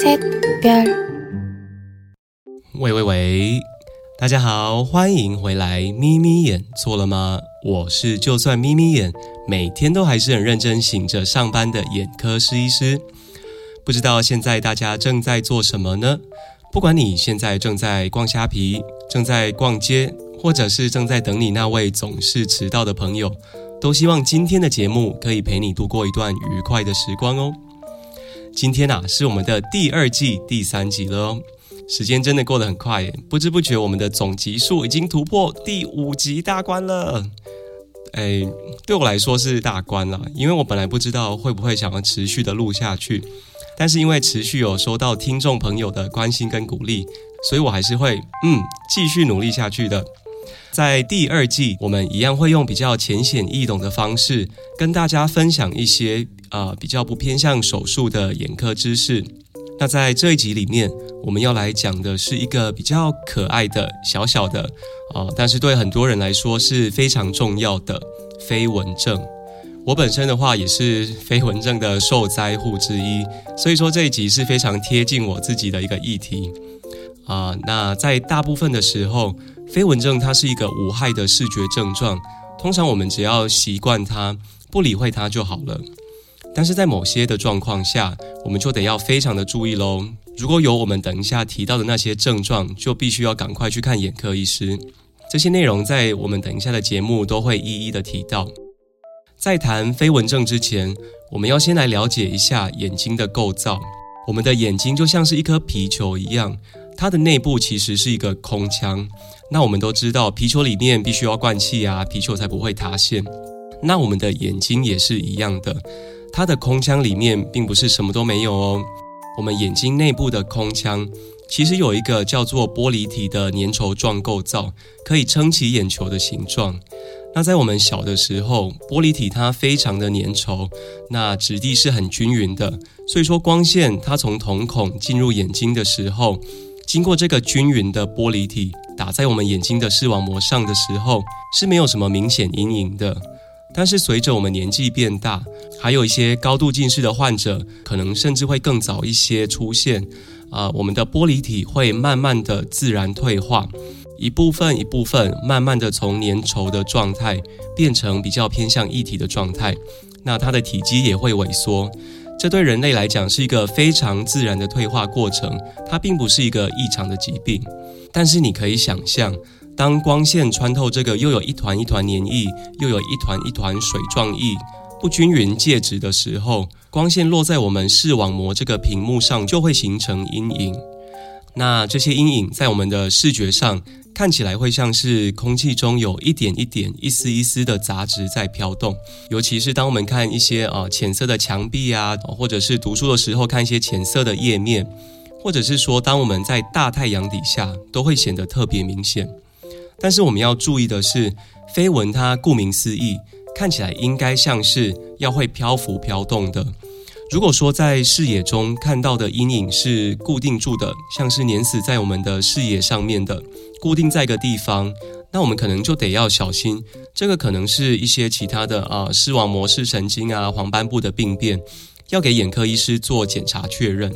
셋별喂喂喂，大家好，欢迎回来。眯眯眼错了吗？我是就算眯眯眼，每天都还是很认真醒着上班的眼科师医师。不知道现在大家正在做什么呢？不管你现在正在逛虾皮，正在逛街，或者是正在等你那位总是迟到的朋友，都希望今天的节目可以陪你度过一段愉快的时光哦。今天啊，是我们的第二季第三集了。时间真的过得很快，不知不觉我们的总集数已经突破第五集大关了。哎，对我来说是大关了，因为我本来不知道会不会想要持续的录下去，但是因为持续有收到听众朋友的关心跟鼓励，所以我还是会嗯继续努力下去的。在第二季，我们一样会用比较浅显易懂的方式，跟大家分享一些呃比较不偏向手术的眼科知识。那在这一集里面，我们要来讲的是一个比较可爱的小小的啊，但是对很多人来说是非常重要的飞蚊症。我本身的话也是飞蚊症的受灾户之一，所以说这一集是非常贴近我自己的一个议题啊。那在大部分的时候，飞蚊症它是一个无害的视觉症状，通常我们只要习惯它，不理会它就好了。但是在某些的状况下，我们就得要非常的注意喽。如果有我们等一下提到的那些症状，就必须要赶快去看眼科医师。这些内容在我们等一下的节目都会一一的提到。在谈飞蚊症之前，我们要先来了解一下眼睛的构造。我们的眼睛就像是一颗皮球一样，它的内部其实是一个空腔。那我们都知道，皮球里面必须要灌气啊，皮球才不会塌陷。那我们的眼睛也是一样的。它的空腔里面并不是什么都没有哦。我们眼睛内部的空腔其实有一个叫做玻璃体的粘稠状构造，可以撑起眼球的形状。那在我们小的时候，玻璃体它非常的粘稠，那质地是很均匀的。所以说，光线它从瞳孔进入眼睛的时候，经过这个均匀的玻璃体打在我们眼睛的视网膜上的时候，是没有什么明显阴影的。但是随着我们年纪变大，还有一些高度近视的患者，可能甚至会更早一些出现。啊，我们的玻璃体会慢慢的自然退化，一部分一部分慢慢的从粘稠的状态变成比较偏向液体的状态。那它的体积也会萎缩。这对人类来讲是一个非常自然的退化过程，它并不是一个异常的疾病。但是你可以想象。当光线穿透这个又有一团一团粘液，又有一团一团水状液不均匀介质的时候，光线落在我们视网膜这个屏幕上，就会形成阴影。那这些阴影在我们的视觉上看起来会像是空气中有一点一点、一丝一丝的杂质在飘动。尤其是当我们看一些啊浅色的墙壁啊，或者是读书的时候看一些浅色的页面，或者是说当我们在大太阳底下，都会显得特别明显。但是我们要注意的是，飞蚊它顾名思义，看起来应该像是要会漂浮飘动的。如果说在视野中看到的阴影是固定住的，像是粘死在我们的视野上面的，固定在一个地方，那我们可能就得要小心，这个可能是一些其他的啊视网膜视神经啊黄斑部的病变，要给眼科医师做检查确认。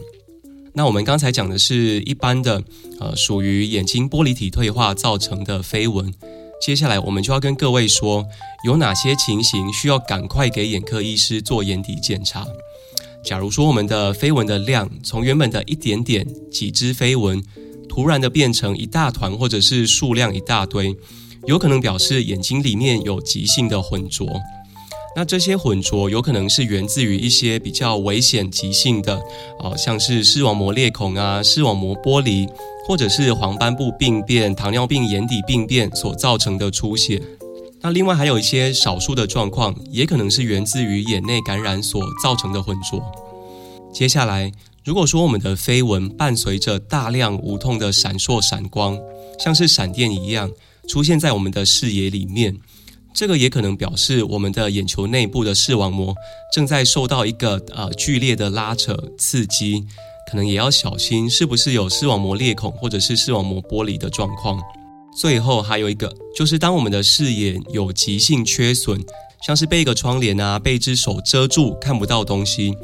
那我们刚才讲的是一般的，呃，属于眼睛玻璃体退化造成的飞蚊。接下来我们就要跟各位说，有哪些情形需要赶快给眼科医师做眼底检查。假如说我们的飞蚊的量从原本的一点点几只飞蚊，突然的变成一大团或者是数量一大堆，有可能表示眼睛里面有急性的混浊。那这些混浊有可能是源自于一些比较危险、急性的，哦，像是视网膜裂孔啊、视网膜剥离，或者是黄斑部病变、糖尿病眼底病变所造成的出血。那另外还有一些少数的状况，也可能是源自于眼内感染所造成的混浊。接下来，如果说我们的飞蚊伴随着大量无痛的闪烁闪光，像是闪电一样出现在我们的视野里面。这个也可能表示我们的眼球内部的视网膜正在受到一个呃剧烈的拉扯刺激，可能也要小心是不是有视网膜裂孔或者是视网膜剥离的状况。最后还有一个就是当我们的视野有急性缺损，像是被一个窗帘啊被一只手遮住看不到东西，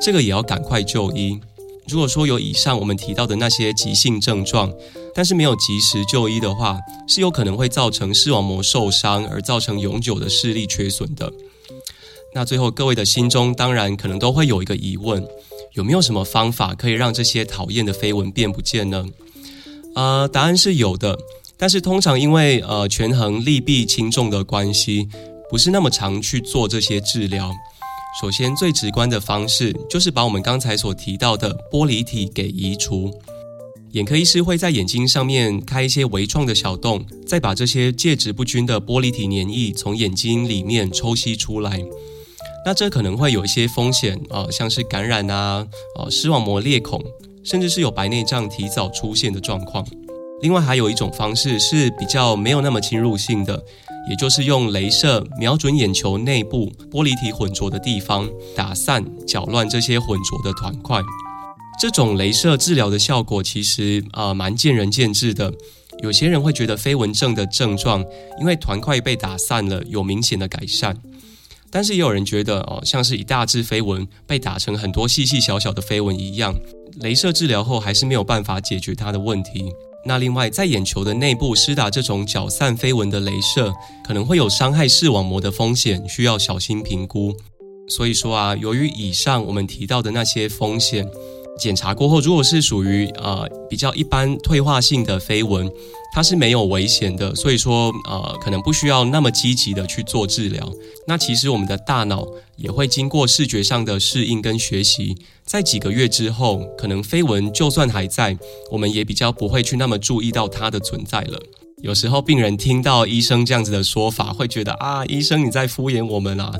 这个也要赶快就医。如果说有以上我们提到的那些急性症状，但是没有及时就医的话，是有可能会造成视网膜受伤，而造成永久的视力缺损的。那最后，各位的心中当然可能都会有一个疑问：有没有什么方法可以让这些讨厌的飞蚊变不见呢？呃，答案是有的，但是通常因为呃权衡利弊轻重的关系，不是那么常去做这些治疗。首先，最直观的方式就是把我们刚才所提到的玻璃体给移除。眼科医师会在眼睛上面开一些微创的小洞，再把这些介质不均的玻璃体粘液从眼睛里面抽吸出来。那这可能会有一些风险啊，像是感染啊、啊视网膜裂孔，甚至是有白内障提早出现的状况。另外，还有一种方式是比较没有那么侵入性的。也就是用镭射瞄准眼球内部玻璃体混浊的地方，打散、搅乱这些混浊的团块。这种镭射治疗的效果其实啊蛮见仁见智的。有些人会觉得飞蚊症的症状因为团块被打散了有明显的改善，但是也有人觉得哦像是一大只飞蚊被打成很多细细小小的飞蚊一样，镭射治疗后还是没有办法解决它的问题。那另外，在眼球的内部施打这种搅散飞蚊的镭射，可能会有伤害视网膜的风险，需要小心评估。所以说啊，由于以上我们提到的那些风险，检查过后，如果是属于呃比较一般退化性的飞蚊。它是没有危险的，所以说呃可能不需要那么积极的去做治疗。那其实我们的大脑也会经过视觉上的适应跟学习，在几个月之后，可能飞蚊就算还在，我们也比较不会去那么注意到它的存在了。有时候病人听到医生这样子的说法，会觉得啊，医生你在敷衍我们啊。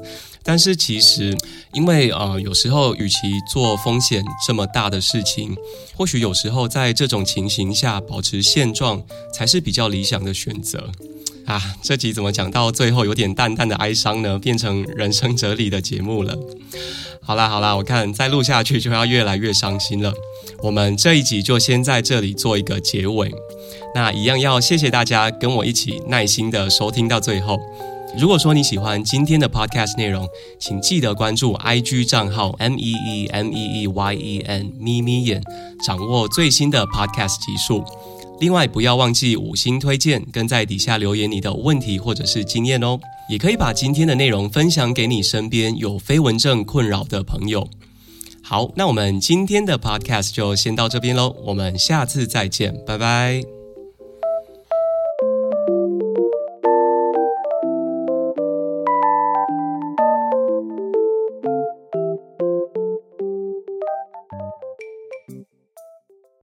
但是其实，因为呃，有时候与其做风险这么大的事情，或许有时候在这种情形下保持现状才是比较理想的选择。啊，这集怎么讲到最后有点淡淡的哀伤呢？变成人生哲理的节目了。好啦好啦，我看再录下去就要越来越伤心了。我们这一集就先在这里做一个结尾。那一样要谢谢大家跟我一起耐心的收听到最后。如果说你喜欢今天的 podcast 内容，请记得关注 IG 账号 M E E M E E Y E N 咪咪眼，掌握最新的 podcast 集数。另外，不要忘记五星推荐，跟在底下留言你的问题或者是经验哦。也可以把今天的内容分享给你身边有飞蚊症困扰的朋友。好，那我们今天的 podcast 就先到这边喽，我们下次再见，拜拜。